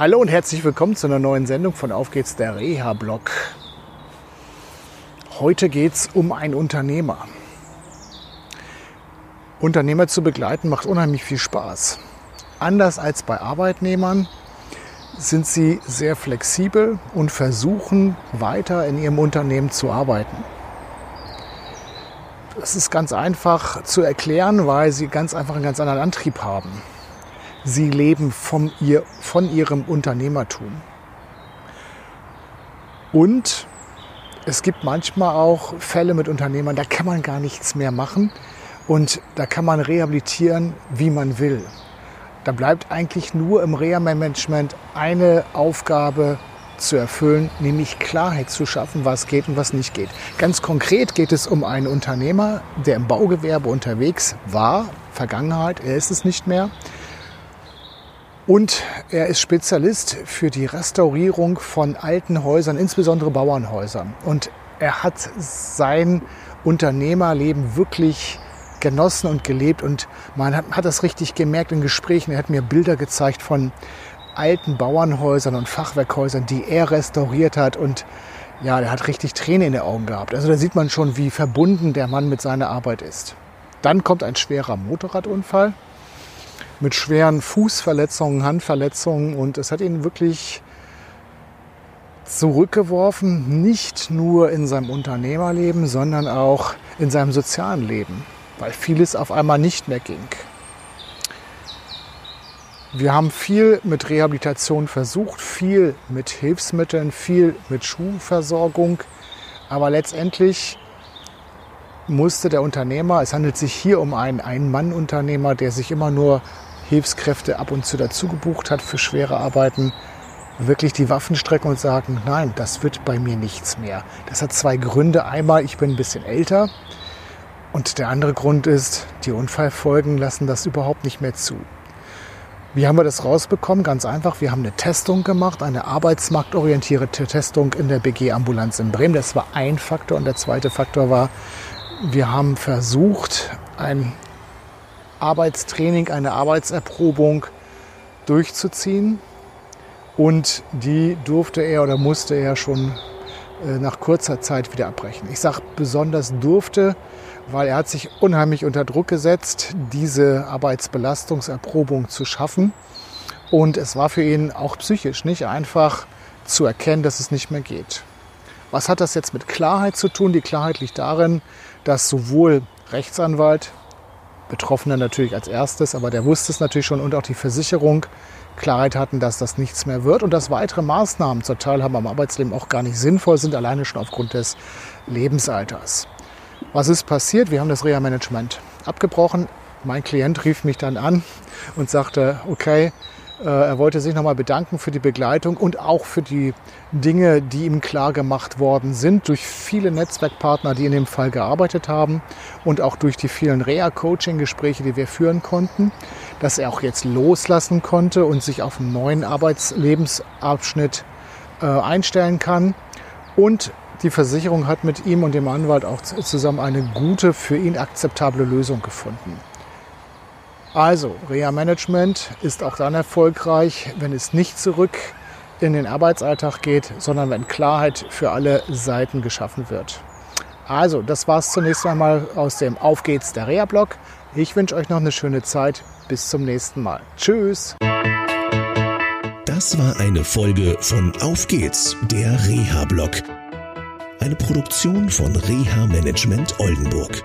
Hallo und herzlich willkommen zu einer neuen Sendung von Auf geht's der Reha-Blog. Heute geht es um einen Unternehmer. Unternehmer zu begleiten macht unheimlich viel Spaß. Anders als bei Arbeitnehmern sind sie sehr flexibel und versuchen weiter in ihrem Unternehmen zu arbeiten. Das ist ganz einfach zu erklären, weil sie ganz einfach einen ganz anderen Antrieb haben. Sie leben von, ihr, von ihrem Unternehmertum. Und es gibt manchmal auch Fälle mit Unternehmern, da kann man gar nichts mehr machen und da kann man rehabilitieren, wie man will. Da bleibt eigentlich nur im Reha-Management eine Aufgabe zu erfüllen, nämlich Klarheit zu schaffen, was geht und was nicht geht. Ganz konkret geht es um einen Unternehmer, der im Baugewerbe unterwegs war, Vergangenheit, er ist es nicht mehr, und er ist Spezialist für die Restaurierung von alten Häusern, insbesondere Bauernhäusern. Und er hat sein Unternehmerleben wirklich genossen und gelebt. Und man hat, hat das richtig gemerkt in Gesprächen. Er hat mir Bilder gezeigt von alten Bauernhäusern und Fachwerkhäusern, die er restauriert hat. Und ja, er hat richtig Tränen in den Augen gehabt. Also da sieht man schon, wie verbunden der Mann mit seiner Arbeit ist. Dann kommt ein schwerer Motorradunfall mit schweren Fußverletzungen, Handverletzungen und es hat ihn wirklich zurückgeworfen, nicht nur in seinem Unternehmerleben, sondern auch in seinem sozialen Leben, weil vieles auf einmal nicht mehr ging. Wir haben viel mit Rehabilitation versucht, viel mit Hilfsmitteln, viel mit Schuhversorgung, aber letztendlich musste der Unternehmer, es handelt sich hier um einen Ein-Mann-Unternehmer, der sich immer nur Hilfskräfte ab und zu dazu gebucht hat für schwere Arbeiten, wirklich die Waffen strecken und sagen, nein, das wird bei mir nichts mehr. Das hat zwei Gründe. Einmal, ich bin ein bisschen älter und der andere Grund ist, die Unfallfolgen lassen das überhaupt nicht mehr zu. Wie haben wir das rausbekommen? Ganz einfach, wir haben eine Testung gemacht, eine arbeitsmarktorientierte Testung in der BG-Ambulanz in Bremen. Das war ein Faktor und der zweite Faktor war, wir haben versucht, ein Arbeitstraining, eine Arbeitserprobung durchzuziehen. Und die durfte er oder musste er schon äh, nach kurzer Zeit wieder abbrechen. Ich sage besonders durfte, weil er hat sich unheimlich unter Druck gesetzt, diese Arbeitsbelastungserprobung zu schaffen. Und es war für ihn auch psychisch nicht einfach zu erkennen, dass es nicht mehr geht. Was hat das jetzt mit Klarheit zu tun? Die Klarheit liegt darin, dass sowohl Rechtsanwalt Betroffene natürlich als erstes, aber der wusste es natürlich schon und auch die Versicherung Klarheit hatten, dass das nichts mehr wird und dass weitere Maßnahmen zur Teilhabe am Arbeitsleben auch gar nicht sinnvoll sind, alleine schon aufgrund des Lebensalters. Was ist passiert? Wir haben das Reha-Management abgebrochen. Mein Klient rief mich dann an und sagte, okay, er wollte sich nochmal bedanken für die Begleitung und auch für die Dinge, die ihm klar gemacht worden sind durch viele Netzwerkpartner, die in dem Fall gearbeitet haben und auch durch die vielen Reha-Coaching-Gespräche, die wir führen konnten, dass er auch jetzt loslassen konnte und sich auf einen neuen Arbeitslebensabschnitt äh, einstellen kann. Und die Versicherung hat mit ihm und dem Anwalt auch zusammen eine gute, für ihn akzeptable Lösung gefunden. Also, Reha-Management ist auch dann erfolgreich, wenn es nicht zurück in den Arbeitsalltag geht, sondern wenn Klarheit für alle Seiten geschaffen wird. Also, das war es zunächst einmal aus dem Auf geht's der Reha-Blog. Ich wünsche euch noch eine schöne Zeit. Bis zum nächsten Mal. Tschüss. Das war eine Folge von Auf geht's, der Reha-Blog. Eine Produktion von Reha Management Oldenburg.